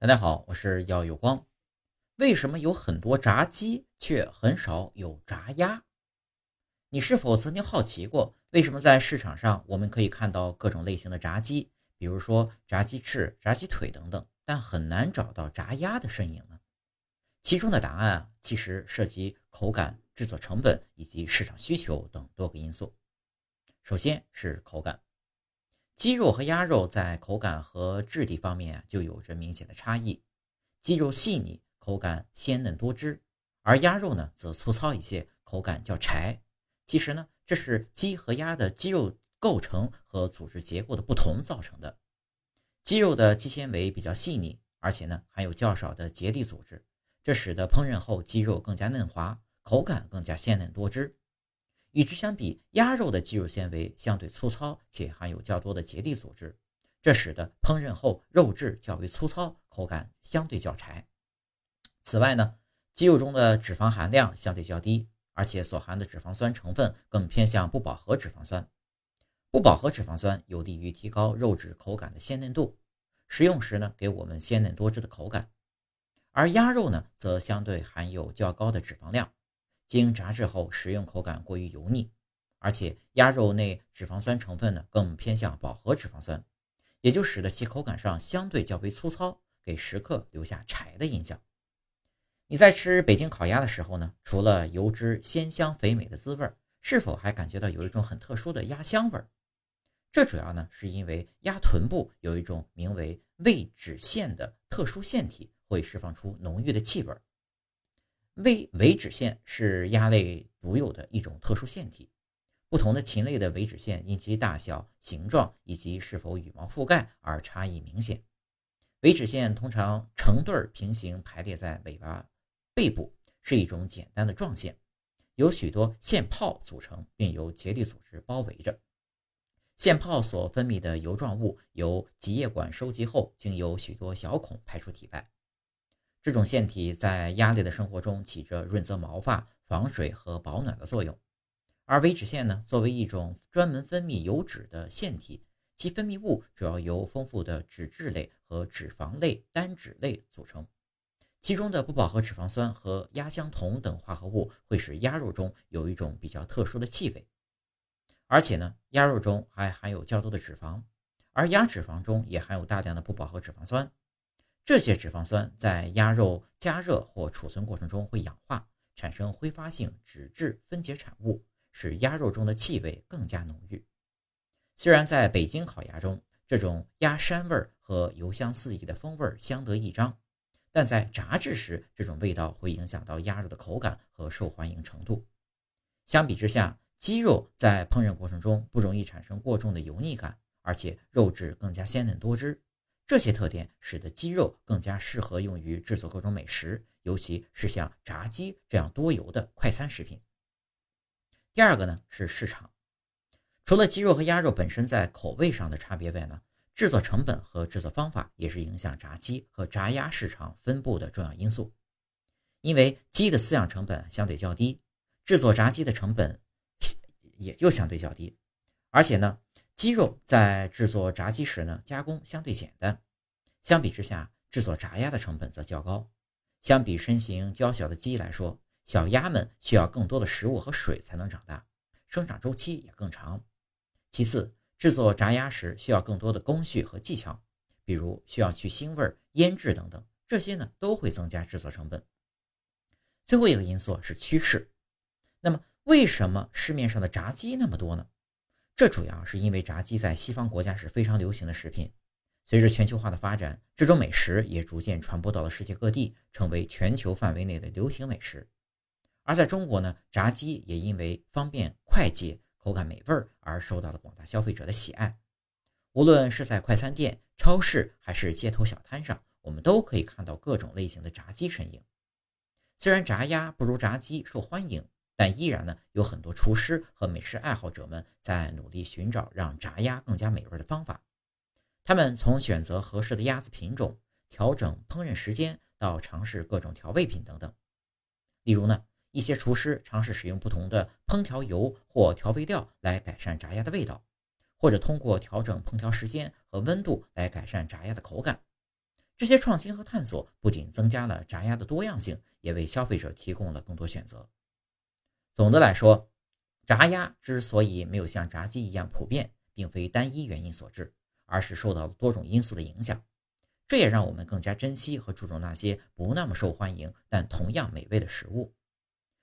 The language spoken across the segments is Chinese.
大家好，我是耀有光。为什么有很多炸鸡，却很少有炸鸭？你是否曾经好奇过，为什么在市场上我们可以看到各种类型的炸鸡，比如说炸鸡翅、炸鸡腿等等，但很难找到炸鸭的身影呢？其中的答案啊，其实涉及口感、制作成本以及市场需求等多个因素。首先是口感。鸡肉和鸭肉在口感和质地方面就有着明显的差异。鸡肉细腻，口感鲜嫩多汁，而鸭肉呢则粗糙一些，口感较柴。其实呢，这是鸡和鸭的肌肉构成和组织结构的不同造成的。鸡肉的肌纤维比较细腻，而且呢含有较少的结缔组织，这使得烹饪后鸡肉更加嫩滑，口感更加鲜嫩多汁。与之相比，鸭肉的肌肉纤维相对粗糙，且含有较多的结缔组织，这使得烹饪后肉质较为粗糙，口感相对较柴。此外呢，鸡肉中的脂肪含量相对较低，而且所含的脂肪酸成分更偏向不饱和脂肪酸。不饱和脂肪酸有利于提高肉质口感的鲜嫩度，食用时呢，给我们鲜嫩多汁的口感。而鸭肉呢，则相对含有较高的脂肪量。经炸制后，食用口感过于油腻，而且鸭肉内脂肪酸成分呢更偏向饱和脂肪酸，也就使得其口感上相对较为粗糙，给食客留下柴的印象。你在吃北京烤鸭的时候呢，除了油脂鲜香肥美的滋味，是否还感觉到有一种很特殊的鸭香味？这主要呢是因为鸭臀部有一种名为味脂腺的特殊腺体，会释放出浓郁的气味。微尾脂腺是鸭类独有的一种特殊腺体，不同的禽类的尾脂腺因其大小、形状以及是否羽毛覆盖而差异明显。尾脂腺通常成对平行排列在尾巴背部，是一种简单的状腺，由许多腺泡组成，并由结缔组织包围着。腺泡所分泌的油状物由脊液管收集后，经由许多小孔排出体外。这种腺体在鸭类的生活中起着润泽毛发、防水和保暖的作用，而尾脂腺呢，作为一种专门分泌油脂的腺体，其分泌物主要由丰富的脂质类和脂肪类单脂类组成，其中的不饱和脂肪酸和鸭香酮等化合物会使鸭肉中有一种比较特殊的气味，而且呢，鸭肉中还含有较多的脂肪，而鸭脂肪中也含有大量的不饱和脂肪酸。这些脂肪酸在鸭肉加热或储存过程中会氧化，产生挥发性脂质分解产物，使鸭肉中的气味更加浓郁。虽然在北京烤鸭中，这种鸭膻味和油香四溢的风味相得益彰，但在炸制时，这种味道会影响到鸭肉的口感和受欢迎程度。相比之下，鸡肉在烹饪过程中不容易产生过重的油腻感，而且肉质更加鲜嫩多汁。这些特点使得鸡肉更加适合用于制作各种美食，尤其是像炸鸡这样多油的快餐食品。第二个呢是市场，除了鸡肉和鸭肉本身在口味上的差别外呢，制作成本和制作方法也是影响炸鸡和炸鸭市场分布的重要因素。因为鸡的饲养成本相对较低，制作炸鸡的成本也就相对较低，而且呢。鸡肉在制作炸鸡时呢，加工相对简单，相比之下，制作炸鸭的成本则较高。相比身形娇小的鸡来说，小鸭们需要更多的食物和水才能长大，生长周期也更长。其次，制作炸鸭时需要更多的工序和技巧，比如需要去腥味、腌制等等，这些呢都会增加制作成本。最后一个因素是趋势。那么，为什么市面上的炸鸡那么多呢？这主要是因为炸鸡在西方国家是非常流行的食品，随着全球化的发展，这种美食也逐渐传播到了世界各地，成为全球范围内的流行美食。而在中国呢，炸鸡也因为方便快捷、口感美味而受到了广大消费者的喜爱。无论是在快餐店、超市还是街头小摊上，我们都可以看到各种类型的炸鸡身影。虽然炸鸭不如炸鸡受欢迎。但依然呢，有很多厨师和美食爱好者们在努力寻找让炸鸭更加美味的方法。他们从选择合适的鸭子品种、调整烹饪时间，到尝试各种调味品等等。例如呢，一些厨师尝试使用不同的烹调油或调味料来改善炸鸭的味道，或者通过调整烹调时间和温度来改善炸鸭的口感。这些创新和探索不仅增加了炸鸭的多样性，也为消费者提供了更多选择。总的来说，炸鸭之所以没有像炸鸡一样普遍，并非单一原因所致，而是受到了多种因素的影响。这也让我们更加珍惜和注重那些不那么受欢迎但同样美味的食物。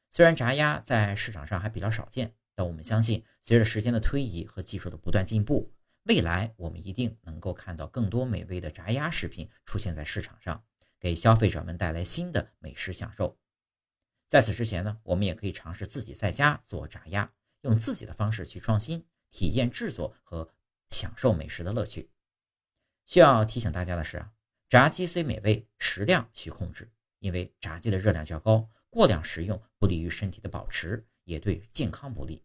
虽然炸鸭在市场上还比较少见，但我们相信，随着时间的推移和技术的不断进步，未来我们一定能够看到更多美味的炸鸭食品出现在市场上，给消费者们带来新的美食享受。在此之前呢，我们也可以尝试自己在家做炸鸭，用自己的方式去创新，体验制作和享受美食的乐趣。需要提醒大家的是啊。炸鸡虽美味，食量需控制，因为炸鸡的热量较高，过量食用不利于身体的保持，也对健康不利。